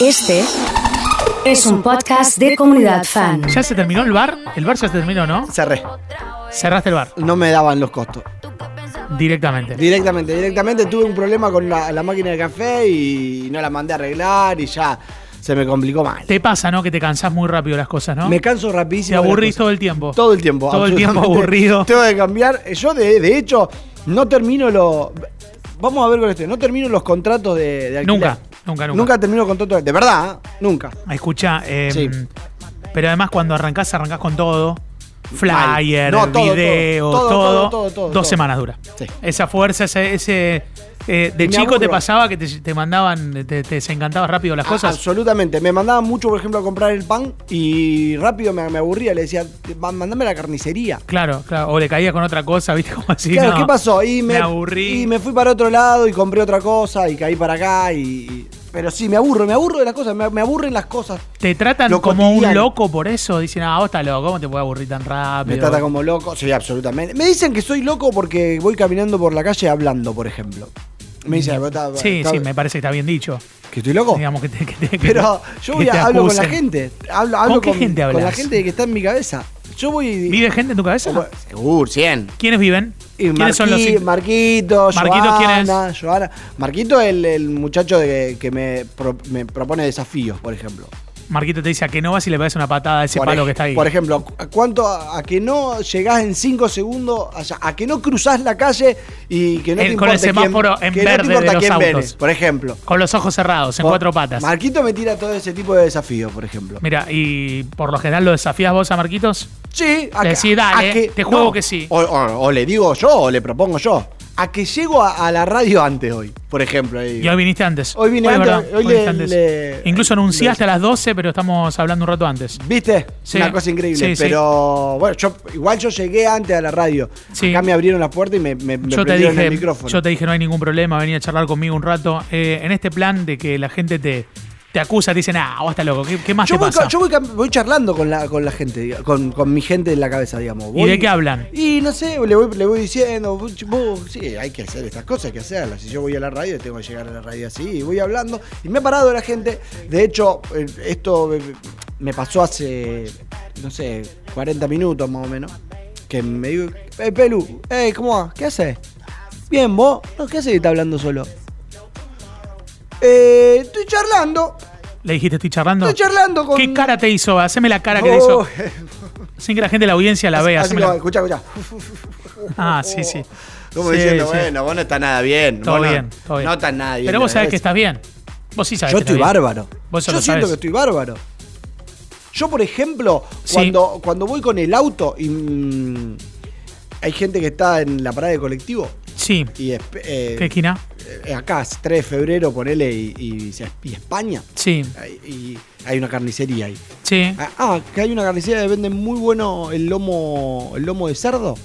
Este es un podcast de comunidad fan. ¿Ya se terminó el bar? El bar ya se terminó, ¿no? Cerré. Cerraste el bar No me daban los costos. directamente. Directamente, directamente tuve un problema con la, la máquina de café y no la mandé a arreglar y ya se me complicó mal. Te pasa, ¿no? Que te cansás muy rápido las cosas, ¿no? Me canso Te rapidísimo. las aburrís todo el tiempo. Todo el tiempo. Todo el tiempo aburrido. Tengo que cambiar. Yo, de, de hecho, no termino los. Vamos a ver con esto. No termino los contratos de, de alquiler. Nunca, nunca, nunca. Nunca termino contratos. De verdad, ¿eh? nunca. Escucha, eh, Sí. pero además cuando arrancás, arrancás con todo. Flyer, No, todo, video, todo, todo, todo, todo, todo, todo, Dos todo. semanas dura. Sí. Esa fuerza, ese. ese, eh, de Me chico te pasaba que te, te mandaban, te, te desencantabas rápido las A- cosas. Absolutamente. Me mandaban mucho, por ejemplo, a comprar el pan y rápido me, me aburría. Le decía, "Va, mandame a la carnicería. Claro, claro. O le caía con otra cosa, ¿viste? Como así. claro, no, ¿qué pasó? Y me, me aburrí. Y me fui para otro lado y compré otra cosa y caí para acá y... y- pero sí, me aburro, me aburro de las cosas, me, me aburren las cosas. Te tratan Lo como un loco por eso. Dicen, ah, vos estás loco, ¿cómo te puede aburrir tan rápido? Me trata como loco. Sí, absolutamente. Me dicen que soy loco porque voy caminando por la calle hablando, por ejemplo. Me dicen, "Vos estás- Sí, sí, me parece que está bien dicho. ¿Que estoy loco? Digamos que te, que te- Pero yo voy a- hablo con la gente. Hablo, hablo qué gente Con la gente que está en mi cabeza. Yo voy... ¿Vive gente en tu cabeza? Seguro, 100. ¿Quiénes viven? ¿Quiénes son los Marqui- Marquito, Marquito, ¿quién es? Joana, Joana. Marquito el, el muchacho de- que me, pro- me propone desafíos, por ejemplo. Marquito te dice a que no vas y le pegas una patada a ese por palo ej- que está ahí. Por ejemplo, ¿a ¿cuánto a, a que no llegás en 5 segundos allá? A que no cruzás la calle y que no El- te con el quién- semáforo en que no te verde de los quién autos. por ejemplo. Con los ojos cerrados, en Por- cuatro patas. Marquito me tira todo ese tipo de desafíos, por ejemplo. Mira, y por lo general lo desafías vos a Marquitos. Sí, a decís, dale, a que- te juego que sí. O, o- o le digo yo o le propongo yo. A que llego a, a la radio antes hoy, por ejemplo. ahí. Y hoy viniste antes. Hoy vine es antes, verdad, hoy viniste le- antes. le- Incluso anunciaste le- a las 12, pero estamos hablando un rato antes. ¿Viste? Sí. Una cosa increíble. Sí, sí. pero bueno, yo igual yo llegué antes a la radio. Sí. Acá me abrieron la puerta y me, me, me yo te dije, el micrófono. yo te dije no hay ningún problema, venía a charlar conmigo un rato. Eh, en este plan de que la gente te, te acusa, te dicen, ah, vos estás loco, ¿qué, qué más Yo te voy, pasa? yo voy, charlando con la, con la gente, con, con mi gente en la cabeza, digamos. ¿Y de qué hablan? Y no sé, le voy, le voy diciendo, vos, sí, hay que hacer estas cosas, hay que hacerlas. Si yo voy a la radio, tengo que llegar a la radio así, y voy hablando. Y me ha parado la gente. De hecho, eh, esto eh, me pasó hace, no sé, 40 minutos más o menos. Que me digo, hey, Pelu, hey, ¿cómo va? ¿Qué haces? Bien, vos. No, ¿qué haces que está hablando solo? Eh, estoy charlando. Le dijiste, estoy charlando. Estoy charlando con. ¿Qué cara te hizo? Haceme la cara que te Oh, hizo. Sin que la gente de la audiencia la vea. Así la- escucha, escucha. Ah, sí, sí. Como Sí, diciendo, sí. bueno, vos no está nada bien. Todo vos no- bien, todo bien. No está nada bien. Pero vos sabés que estás bien. Vos sí sabés Yo que estoy estás bien. bárbaro. Vos eso Yo lo siento sabés. que estoy bárbaro. Yo, por ejemplo, Sí. cuando, cuando voy con el auto y mm, hay gente que está en la parada de colectivo Sí. y eh, ¿Qué esquina? Eh, acá es 3 de febrero, ponele, y, y, se- y España, Sí. y hay una carnicería ahí. Sí. Ah, Ah, que hay una carnicería que vende muy bueno el lomo, el lomo de cerdo.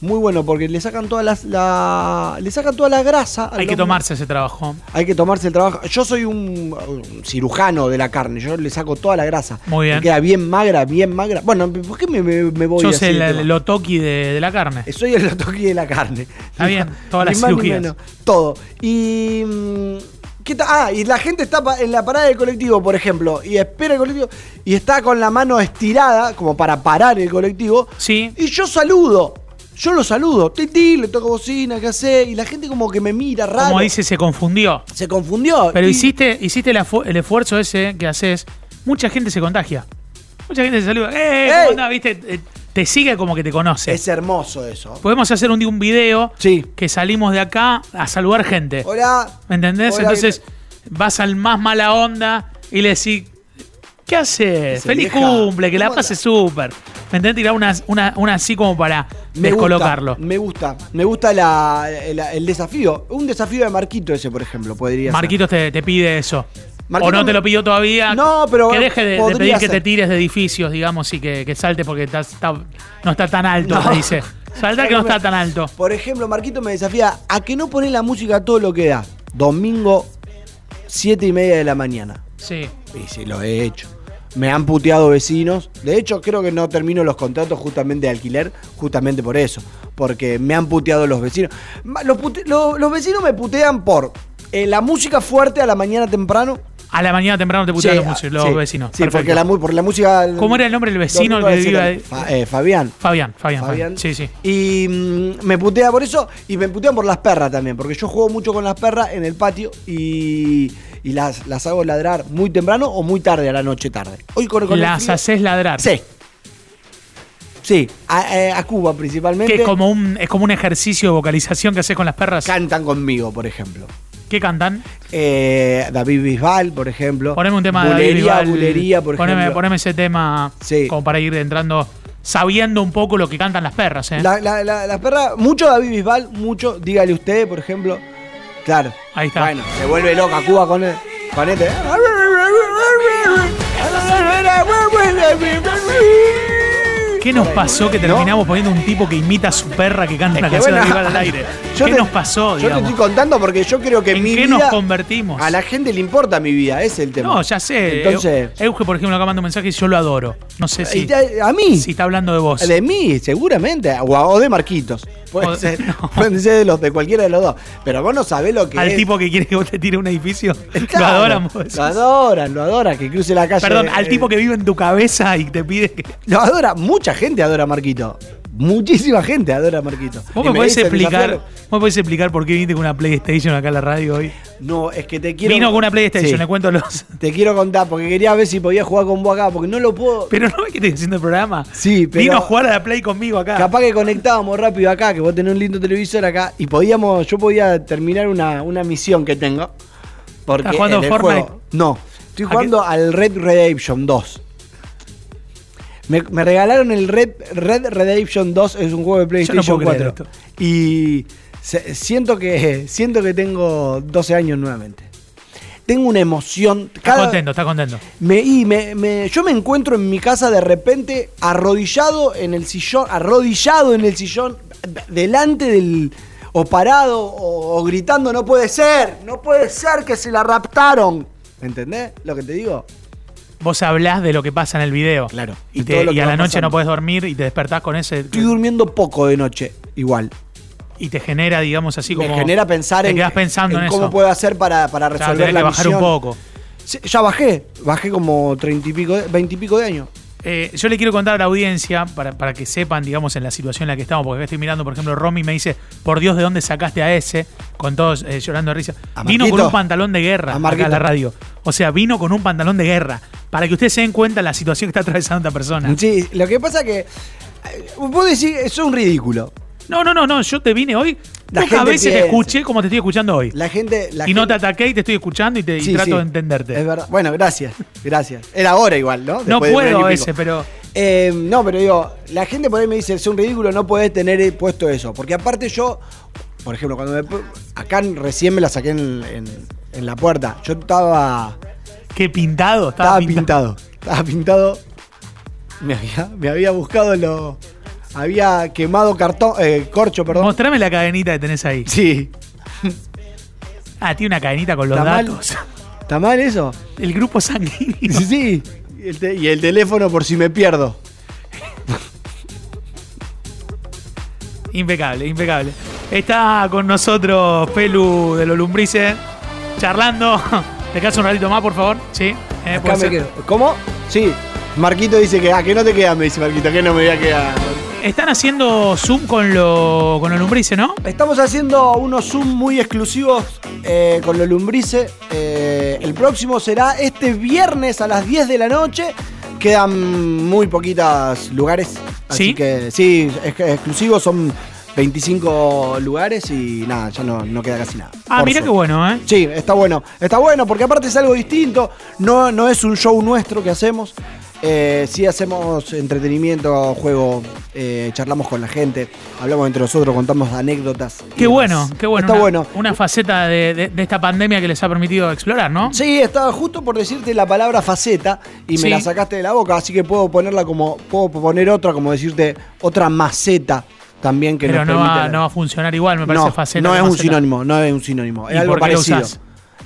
Muy bueno, porque le sacan todas las, la, le sacan toda la grasa. Hay que tomarse ese trabajo. Hay que tomarse el trabajo. Yo soy un, un cirujano de la carne. Yo le saco toda la grasa. Muy bien. Me queda bien magra, bien magra. Bueno, ¿por qué me, me- me voy Sos así el, el lotoki de, de la carne. Soy el toque de la carne. Está bien, todas las cirugías. menos. Todo. Y. mm, ¿Qué ta- ah, y la gente está en la parada del colectivo, por ejemplo, y espera el colectivo, y está con la mano estirada, como para parar el colectivo. Sí. Y yo saludo. Yo lo saludo. Titi, le toco bocina, ¿qué hace? Y la gente como que me mira raro. Como dice, se confundió. Se confundió. Pero Y- hiciste, hiciste el, esfuerzo ese que haces. Mucha gente se contagia. Mucha gente se saluda. ¡Eh! ¿Cómo andás? ¿Viste? Eh, Te sigue como que te conoce. Es hermoso eso. Podemos hacer un día un video Sí. que salimos de acá a saludar gente. Hola. ¿Me entendés? Hola, Entonces vas al más mala onda y le decís, ¿qué haces? Feliz "Vieja, cumple, que la ¿cómo pases súper. ¿Me entendés? Tirar una, una, una así como para Me descolocarlo. Gusta, me gusta. Me gusta la- la- el desafío. Un desafío de Marquito ese, por ejemplo, podría ser. Marquitos te, te pide eso. Marquito o no te lo pidió todavía. No, pero Que deje de- de, pedir que ser. te tires de edificios, digamos, y que, que salte porque está- no está tan alto, No. dice. Salta que no está tan alto. Por ejemplo, Marquito me desafía a que no pones la música a todo lo que da. Domingo, 7 y media de la mañana. Sí. Y sí, lo he hecho. Me han puteado vecinos. De hecho, creo que no termino los contratos justamente de alquiler, justamente por eso. Porque me han puteado los vecinos. Los, pute- lo- los vecinos me putean por eh, la música fuerte a la mañana temprano. A la mañana temprano te putean Sí, los, sí, vecinos. Sí, Perfecto. porque la, mu- por la música. ¿Cómo era el nombre del vecino que ahí? Fa- eh, Fabián. Fabián, Fabián, Fabián. Fabián. Sí, sí. Y mm, me putea por eso y me putean por las perras también, porque yo juego mucho con las perras en el patio y, y las, las hago ladrar muy temprano o muy tarde a la noche tarde. Hoy con, con Las haces ladrar. Sí. Sí, a, eh, a Cuba principalmente. Que es como un, es como un ejercicio de vocalización que haces con las perras. Cantan conmigo, por ejemplo. ¿Qué cantan? Eh, David Bisbal, por ejemplo. Poneme un tema de David Bisbal. Bulería, por poneme, ejemplo. poneme ese tema Sí. como para ir entrando, sabiendo un poco lo que cantan las perras, ¿eh? La- la- la- las perras, mucho David Bisbal, mucho, dígale usted, por ejemplo. Claro. Ahí está. Bueno, se vuelve loca Cuba con, el- con este. ¿Qué nos pasó que ¿No? terminamos poniendo un tipo que imita a su perra que canta Es una que canción de bueno, Bisbal al aire? ¿Qué te- nos pasó, Yo te digamos? estoy contando porque yo creo que ¿En mi qué vida. nos convertimos? A la gente le importa mi vida, ese es el tema. No, ya sé. Entonces. Eu- Euge, por ejemplo, acá manda un mensaje y yo lo adoro. No sé si, a mí. si está hablando de vos. De mí, seguramente. O, o de Marquitos. Puede O- ser, no. Pueden ser de los de cualquiera de los dos. Pero vos no sabés lo que Al es. tipo que quiere que vos te tire un edificio. Lo adoran vos. Lo adoran, lo adoran, que cruce la calle. Perdón, al eh, tipo que vive en tu cabeza y te pide que. Lo adora, mucha gente adora a Marquito. Muchísima gente adora a Marquito. ¿Vos me, podés explicar, ¿Vos me podés explicar por qué viniste con una PlayStation acá a la radio hoy? No, es que te quiero. Vino con una PlayStation, Sí, le cuento los. Te quiero contar, porque quería ver si podía jugar con vos acá, porque no lo puedo. Pero no ves que estoy haciendo el programa. Sí, pero- Vino a jugar a la Play conmigo acá. Capaz que conectábamos rápido acá, que vos tenés un lindo televisor acá, y podíamos, yo podía terminar una, una misión que tengo. Porque ¿Estás jugando en el Fortnite? juego- no, estoy ¿A jugando al Red Redemption 2. Me, me regalaron el Red, Red Redemption 2, es un juego de PlayStation puedo creer 4. Y se- siento, que, siento que tengo 12 años nuevamente. Tengo una emoción. Está contento, está contento. Me, y me, me- yo me encuentro en mi casa de repente arrodillado en el sillón, arrodillado en el sillón, delante del. o parado, o, o gritando, no puede ser, no puede ser que se la raptaron. ¿Entendés lo que te digo? Vos hablás de lo que pasa en el video. Claro. Y, te- a la noche pasando. no podés dormir y te despertás con ese. Estoy durmiendo poco de noche, igual. Y te genera, digamos así como. me genera pensar te en, quedás pensando en, cómo eso. puedo hacer para, para resolver la que bajar un poco. Ya bajé, bajé como treinta y pico, de- 20 y pico de años. Eh, yo le quiero contar a la audiencia, para, para que sepan, digamos, en la situación en la que estamos, porque estoy mirando, por ejemplo, Romy me dice, por Dios, ¿de dónde sacaste a ese? Con todos eh, llorando de risa. A Vino con un pantalón de guerra A acá a la radio. O sea, vino con un pantalón de guerra. Para que ustedes se den cuenta la situación que está atravesando esta persona. Sí, lo que pasa que. eh, Vos decís, es un ridículo. No, no, no, no. Yo te vine hoy. La gente veces te escuché como te estoy escuchando hoy. La gente. La y no te ataqué y te estoy escuchando y, te, y trato sí, de entenderte. Es verdad. Bueno, gracias. Gracias. Era hora igual, ¿no? no Después puedo ese, pero. Eh, no, pero digo, la gente por ahí me dice, es un ridículo, no podés tener eh, puesto eso. Porque aparte yo, por ejemplo, cuando me. Acá recién me la saqué en, en- en la puerta. Yo estaba. Qué pintado. Estaba, Estaba pintado. Estaba pintado. Me había, me había buscado lo. Había quemado cartón. eh, corcho, perdón. Mostrame la cadenita que tenés ahí. Sí. Ah, tiene una cadenita con los ¿Está mal? datos. ¿Está mal eso? El grupo sanguíneo. Sí. Y el, y el teléfono por si me pierdo. Impecable, impecable. Está con nosotros Pelu de los Lumbrices, charlando. ¿Te quedas un ratito más, por favor? Sí. Eh, Acá me quedo. ¿Cómo? Sí. Marquito dice que, ah, que no te quedas, me dice Marquito, que no me voy a quedar. Están haciendo Zoom con, lo, con los Lumbrices, ¿no? Estamos haciendo unos Zoom muy exclusivos eh, con los lumbrices. Eh, el próximo será este viernes a las 10 de la noche. Quedan muy poquitos lugares. Así ¿Sí? que sí, es exclusivos son 25 lugares y nada, ya no, no queda casi nada. Ah, mira qué bueno, ¿eh? Sí, está bueno. Está bueno porque aparte es algo distinto. No, no es un show nuestro que hacemos. Eh, sí hacemos entretenimiento, juego, eh, charlamos con la gente, hablamos entre nosotros, contamos anécdotas. Qué bueno, qué bueno. Está una, bueno. Una faceta de, de- de esta pandemia que les ha permitido explorar, ¿no? Sí, estaba justo por decirte la palabra faceta y me la sacaste de la boca, así que puedo ponerla como, puedo poner otra, como decirte otra maceta también que Pero nos no permite va, la- no va a funcionar igual, me parece no, faceta. no es un sinónimo, no es un sinónimo, es ¿Y algo por parecido.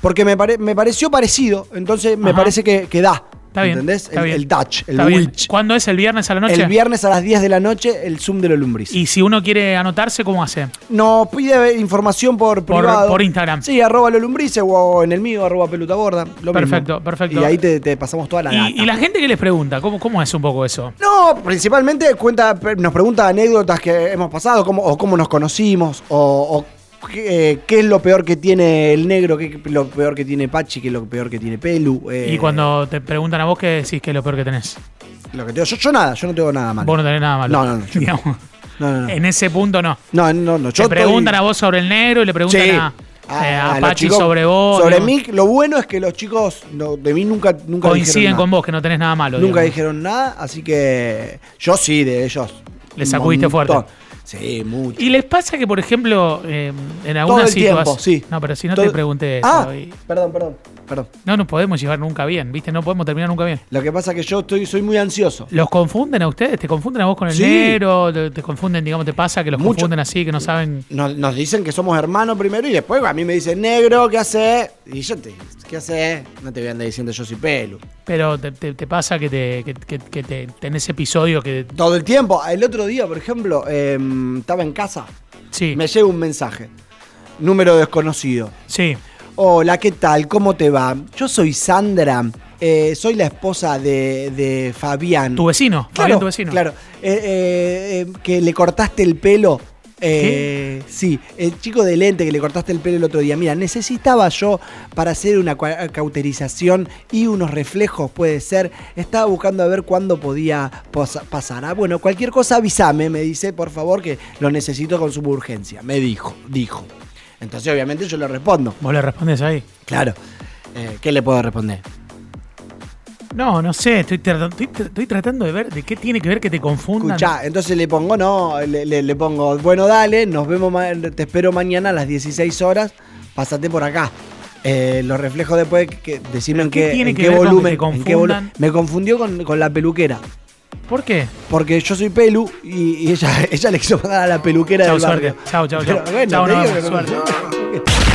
Porque me, pare- me pareció parecido, entonces me parece que, que da, Está bien. ¿Entendés? está el, bien. el touch, el Está bien. witch. ¿Cuándo es el viernes a la noche? El viernes a las 10 de la noche, el Zoom de los Lumbris. Y si uno quiere anotarse, ¿cómo hace? Nos pide información por Por- privado. por Instagram. Sí, arroba lo lumbrice o en el mío, arroba peluta gorda. Lo Perfecto, mismo. perfecto. Y ahí te, te pasamos toda la data. Y, y la gente que les pregunta, ¿cómo, ¿cómo es un poco eso? No, principalmente cuenta, nos pregunta anécdotas que hemos pasado, cómo, o cómo nos conocimos, o, o qué, eh, qué es lo peor que tiene el negro, qué es lo peor que tiene Pachi, qué es lo peor que tiene Pelu. eh, Y cuando te preguntan a vos, ¿qué decís que es lo peor que tenés? Lo que tengo, yo, yo nada, yo no tengo nada malo. Vos no tenés nada malo. No, no, no, yo- Digamos. No, no, no. En ese punto no. No, no, no. Te Yo preguntan estoy- a vos sobre el negro y le preguntan Sí. a, eh, a los Pachi chicos- sobre vos. Sobre mí, lo bueno es que los chicos no, de mí nunca, nunca Coinciden con vos, que no tenés nada malo. Nunca digamos. dijeron nada, así que yo sí, de ellos. Le un sacudiste fuerte. Sí, mucho. ¿Y les pasa que, por ejemplo, eh, en Todo alguna el situación. tiempo, sí. No, pero si no Todo- te pregunté eso. Ah, y- perdón, perdón, perdón. No nos podemos llevar nunca bien, ¿viste? No podemos terminar nunca bien. Lo que pasa es que yo estoy, soy muy ansioso. ¿Los confunden a ustedes? ¿Te confunden a vos con el Sí. negro? ¿Te, te confunden, digamos, te pasa que los Mucho. confunden así, que no saben? Nos, nos dicen que somos hermanos primero y después a mí me dicen, negro, ¿qué haces? Y yo te ¿qué haces? No te voy a andar diciendo yo soy pelu. Pero te, te- te pasa que, te, que, que- que te tenés episodio que. Todo el tiempo. El otro día, por ejemplo, em, estaba en casa, Sí, me llega un mensaje. Número desconocido. sí. Hola, ¿qué tal? ¿Cómo te va? Yo soy Sandra, eh, soy la esposa de, de Fabián. Tu vecino, Claro, Fabián, tu vecino. Claro, Eh, eh, que le cortaste el pelo. Sí, el chico de lente que le cortaste el pelo el otro día. Mira, necesitaba yo para hacer una cauterización y unos reflejos, puede ser. Estaba buscando a ver cuándo podía pasar. Ah, bueno, cualquier cosa avísame, me dice, por favor, que lo necesito con suma urgencia. Me dijo, dijo. Entonces, obviamente, yo le respondo. Vos le respondes ahí. Claro. Eh, ¿Qué le puedo responder? No, no sé, estoy, tra- estoy, estoy tratando de ver de qué tiene que ver que te confundan. Escuchá, entonces le pongo, no, le, le- le pongo, bueno, dale, nos vemos, te espero mañana a las 16 horas, pásate por acá. Eh, los reflejos después, que, en ¿Qué en que qué que volumen. te en qué volu- me confundió con, con la peluquera, ¿Por qué? porque yo soy pelu y, y ella, ella le quiso mandar a la peluquera Chau, del barrio. chau, Pero chau. bueno, que me suerte.